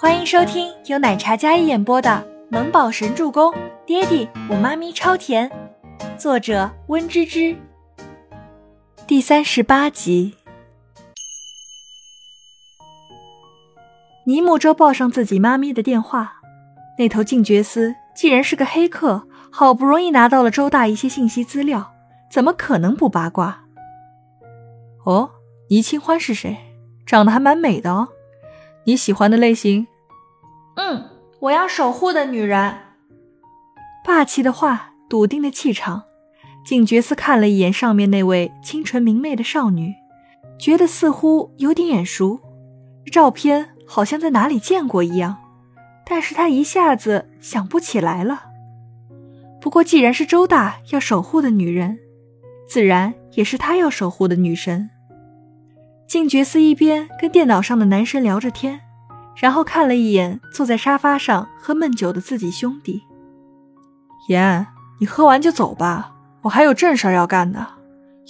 欢迎收听由奶茶嘉一演播的《萌宝神助攻》，爹地我妈咪超甜，作者温芝芝。第三十八集，尼木舟报上自己妈咪的电话，那头静觉司既然是个黑客，好不容易拿到了周大一些信息资料，怎么可能不八卦？哦，倪清欢是谁？长得还蛮美的哦。你喜欢的类型？嗯，我要守护的女人。霸气的话，笃定的气场。静觉斯看了一眼上面那位清纯明媚的少女，觉得似乎有点眼熟，照片好像在哪里见过一样，但是他一下子想不起来了。不过既然是周大要守护的女人，自然也是他要守护的女神。静觉寺一边跟电脑上的男神聊着天，然后看了一眼坐在沙发上喝闷酒的自己兄弟。言，你喝完就走吧，我还有正事要干呢。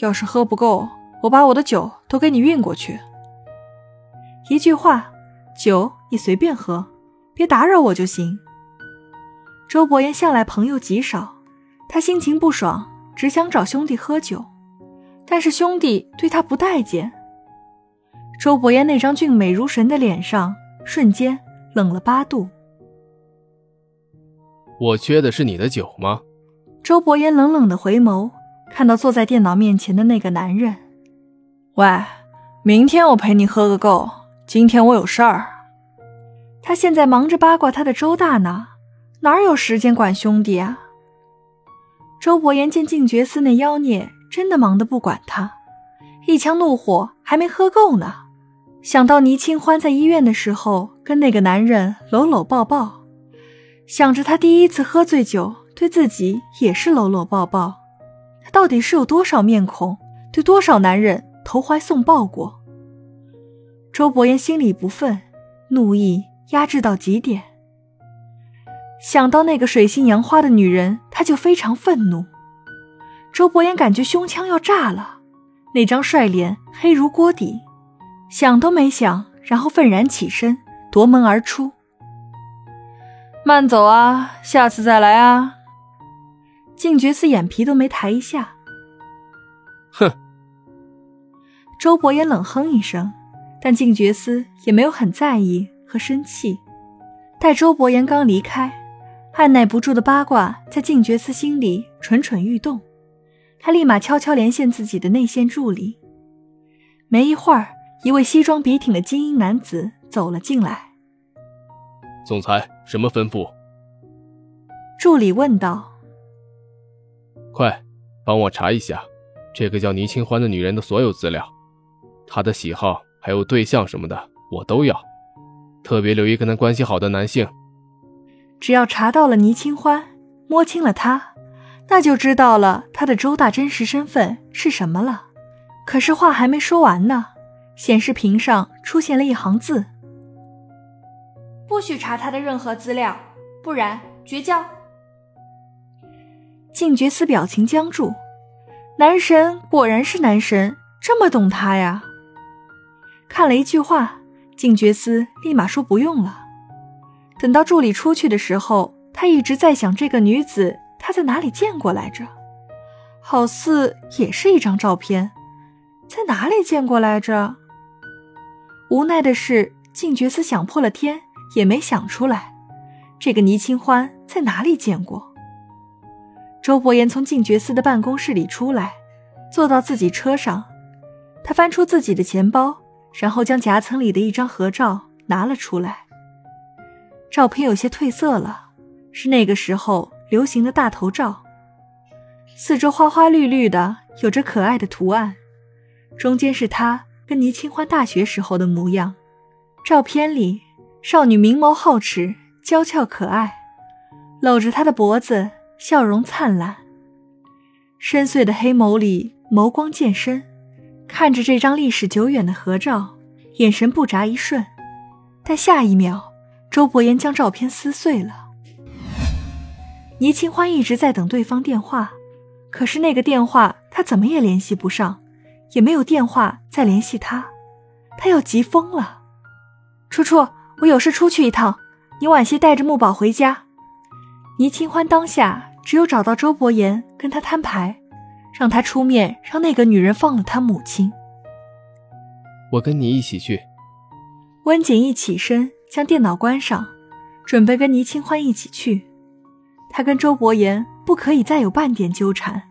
要是喝不够，我把我的酒都给你运过去。一句话，酒你随便喝，别打扰我就行。周伯言向来朋友极少，他心情不爽，只想找兄弟喝酒，但是兄弟对他不待见。周伯言那张俊美如神的脸上瞬间冷了八度。我缺的是你的酒吗？周伯言冷冷的回眸，看到坐在电脑面前的那个男人。喂，明天我陪你喝个够，今天我有事儿。他现在忙着八卦他的周大呢，哪有时间管兄弟啊？周伯言见静觉寺那妖孽真的忙得不管他，一腔怒火还没喝够呢。想到倪清欢在医院的时候跟那个男人搂搂抱抱，想着他第一次喝醉酒对自己也是搂搂抱抱，他到底是有多少面孔对多少男人投怀送抱过？周伯言心里不忿，怒意压制到极点。想到那个水性杨花的女人，他就非常愤怒。周伯言感觉胸腔要炸了，那张帅脸黑如锅底。想都没想，然后愤然起身，夺门而出。慢走啊，下次再来啊！静觉寺眼皮都没抬一下。哼！周伯言冷哼一声，但静觉寺也没有很在意和生气。待周伯言刚离开，按耐不住的八卦在静觉寺心里蠢蠢欲动，他立马悄悄连线自己的内线助理。没一会儿。一位西装笔挺的精英男子走了进来。总裁，什么吩咐？助理问道。快，帮我查一下这个叫倪清欢的女人的所有资料，她的喜好还有对象什么的，我都要。特别留意跟她关系好的男性。只要查到了倪清欢，摸清了她，那就知道了她的周大真实身份是什么了。可是话还没说完呢。显示屏上出现了一行字：“不许查他的任何资料，不然绝交。”静觉寺表情僵住，男神果然是男神，这么懂他呀！看了一句话，静觉寺立马说不用了。等到助理出去的时候，他一直在想这个女子他在哪里见过来着，好似也是一张照片，在哪里见过来着？无奈的是，静觉思想破了天也没想出来，这个倪清欢在哪里见过。周伯言从静觉寺的办公室里出来，坐到自己车上，他翻出自己的钱包，然后将夹层里的一张合照拿了出来。照片有些褪色了，是那个时候流行的大头照，四周花花绿绿的，有着可爱的图案，中间是他。跟倪清欢大学时候的模样，照片里少女明眸皓齿，娇俏可爱，搂着他的脖子，笑容灿烂。深邃的黑眸里眸光渐深，看着这张历史久远的合照，眼神不眨一瞬。但下一秒，周伯言将照片撕碎了。倪清欢一直在等对方电话，可是那个电话他怎么也联系不上。也没有电话再联系他，他要急疯了。楚楚，我有事出去一趟，你晚些带着木宝回家。倪清欢当下只有找到周伯言，跟他摊牌，让他出面，让那个女人放了他母亲。我跟你一起去。温景一起身将电脑关上，准备跟倪清欢一起去。他跟周伯言不可以再有半点纠缠。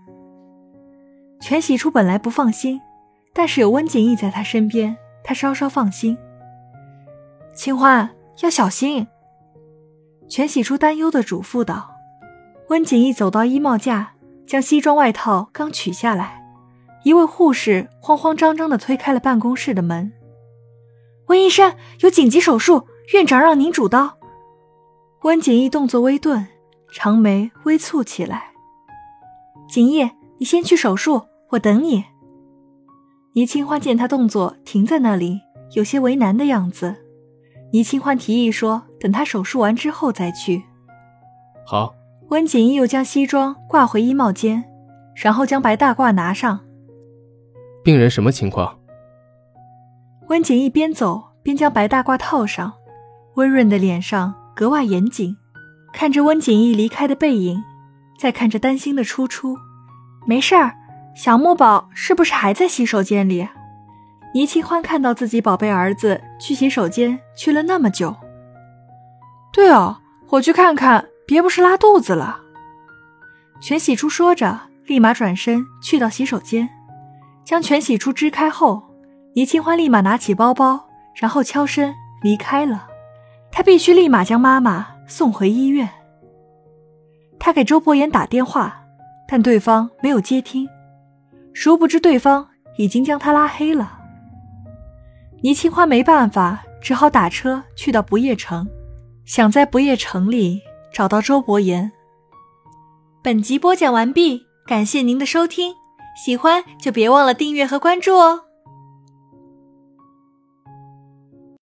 全喜初本来不放心，但是有温景逸在他身边，他稍稍放心。清欢要小心。全喜初担忧的嘱咐道。温景逸走到衣帽架，将西装外套刚取下来，一位护士慌慌张张的推开了办公室的门。温医生，有紧急手术，院长让您主刀。温景逸动作微顿，长眉微蹙起来。景逸，你先去手术，我等你。倪清欢见他动作停在那里，有些为难的样子。倪清欢提议说：“等他手术完之后再去。”好。温景逸又将西装挂回衣帽间，然后将白大褂拿上。病人什么情况？温景逸边走边将白大褂套上，温润的脸上格外严谨，看着温景逸离开的背影，再看着担心的初初，没事儿。小木宝是不是还在洗手间里？倪清欢看到自己宝贝儿子去洗手间去了那么久。对哦，我去看看，别不是拉肚子了。全喜初说着，立马转身去到洗手间，将全喜初支开后，倪清欢立马拿起包包，然后悄身离开了。他必须立马将妈妈送回医院。他给周伯言打电话，但对方没有接听，殊不知对方已经将他拉黑了。倪清欢没办法，只好打车去到不夜城，想在不夜城里找到周伯言。本集播讲完毕，感谢您的收听，喜欢就别忘了订阅和关注哦。